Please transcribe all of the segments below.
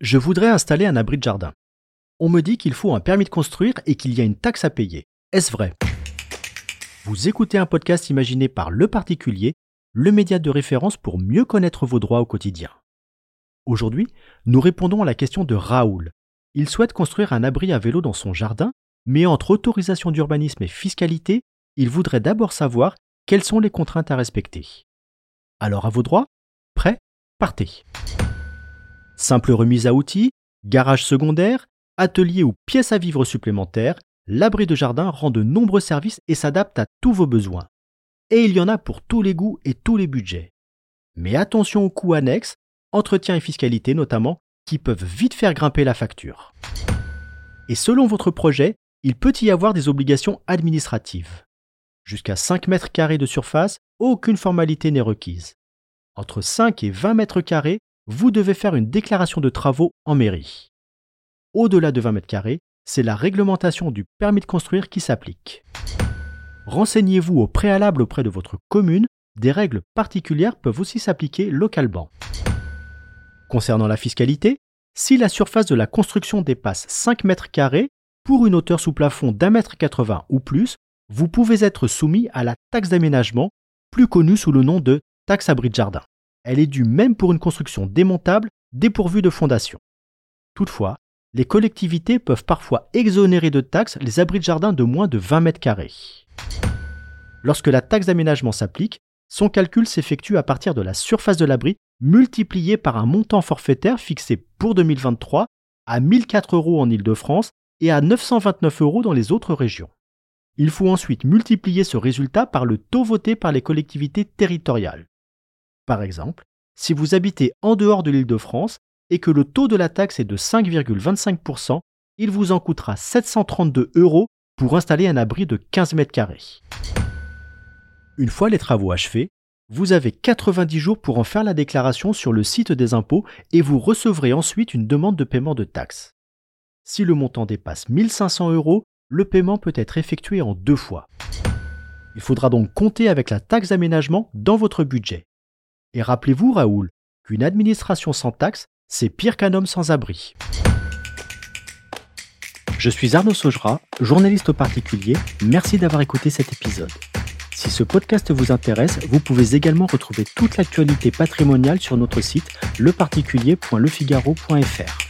Je voudrais installer un abri de jardin. On me dit qu'il faut un permis de construire et qu'il y a une taxe à payer. Est-ce vrai? Vous écoutez un podcast imaginé par Le Particulier, le média de référence pour mieux connaître vos droits au quotidien. Aujourd'hui, nous répondons à la question de Raoul. Il souhaite construire un abri à vélo dans son jardin, mais entre autorisation d'urbanisme et fiscalité, il voudrait d'abord savoir quelles sont les contraintes à respecter. Alors à vos droits Prêt Partez Simple remise à outils, garage secondaire, atelier ou pièce à vivre supplémentaire, l'abri de jardin rend de nombreux services et s'adapte à tous vos besoins. Et il y en a pour tous les goûts et tous les budgets. Mais attention aux coûts annexes, entretien et fiscalité notamment, qui peuvent vite faire grimper la facture. Et selon votre projet, il peut y avoir des obligations administratives. Jusqu'à 5 mètres carrés de surface, aucune formalité n'est requise. Entre 5 et 20 mètres carrés, vous devez faire une déclaration de travaux en mairie. Au-delà de 20 mètres carrés, c'est la réglementation du permis de construire qui s'applique. Renseignez-vous au préalable auprès de votre commune, des règles particulières peuvent aussi s'appliquer localement. Concernant la fiscalité, si la surface de la construction dépasse 5 mètres carrés, pour une hauteur sous plafond d'un mètre 80 ou plus, vous pouvez être soumis à la taxe d'aménagement, plus connue sous le nom de taxe abri de jardin. Elle est due même pour une construction démontable dépourvue de fondation. Toutefois, les collectivités peuvent parfois exonérer de taxes les abris de jardin de moins de 20 mètres carrés. Lorsque la taxe d'aménagement s'applique, son calcul s'effectue à partir de la surface de l'abri multipliée par un montant forfaitaire fixé pour 2023 à 1004 euros en Ile-de-France et à 929 euros dans les autres régions. Il faut ensuite multiplier ce résultat par le taux voté par les collectivités territoriales. Par exemple, si vous habitez en dehors de l'Île-de-France et que le taux de la taxe est de 5,25%, il vous en coûtera 732 euros pour installer un abri de 15 mètres carrés. Une fois les travaux achevés, vous avez 90 jours pour en faire la déclaration sur le site des impôts et vous recevrez ensuite une demande de paiement de taxes. Si le montant dépasse 1500 euros, le paiement peut être effectué en deux fois. Il faudra donc compter avec la taxe d'aménagement dans votre budget. Et rappelez-vous, Raoul, qu'une administration sans taxe, c'est pire qu'un homme sans abri. Je suis Arnaud Saugera, journaliste au particulier. Merci d'avoir écouté cet épisode. Si ce podcast vous intéresse, vous pouvez également retrouver toute l'actualité patrimoniale sur notre site leparticulier.lefigaro.fr.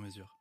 mesure.